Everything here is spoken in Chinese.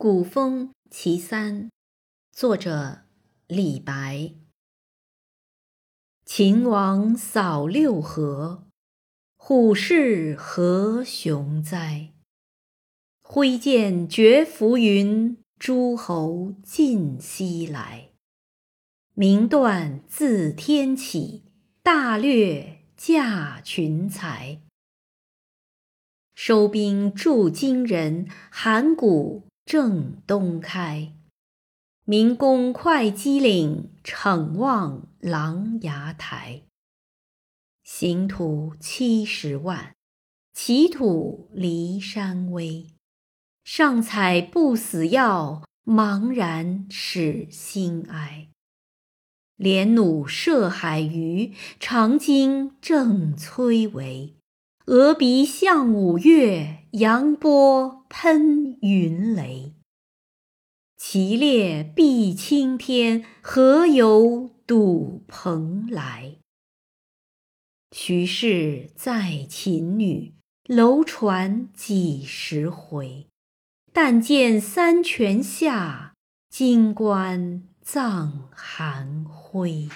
古风其三，作者李白。秦王扫六合，虎视何雄哉！挥剑绝浮云，诸侯尽西来。名断自天起，大略驾群才。收兵助金人，函谷。正东开，明公会稽岭，骋望琅琊台。行徒七十万，其土离山微。上采不死药，茫然使心哀。连弩射海鱼，长鲸正摧围。峨鼻向五岳，扬波喷云雷。其列碧青天，何由睹蓬莱？徐氏载秦女，楼船几时回？但见三泉下，金棺葬寒晖。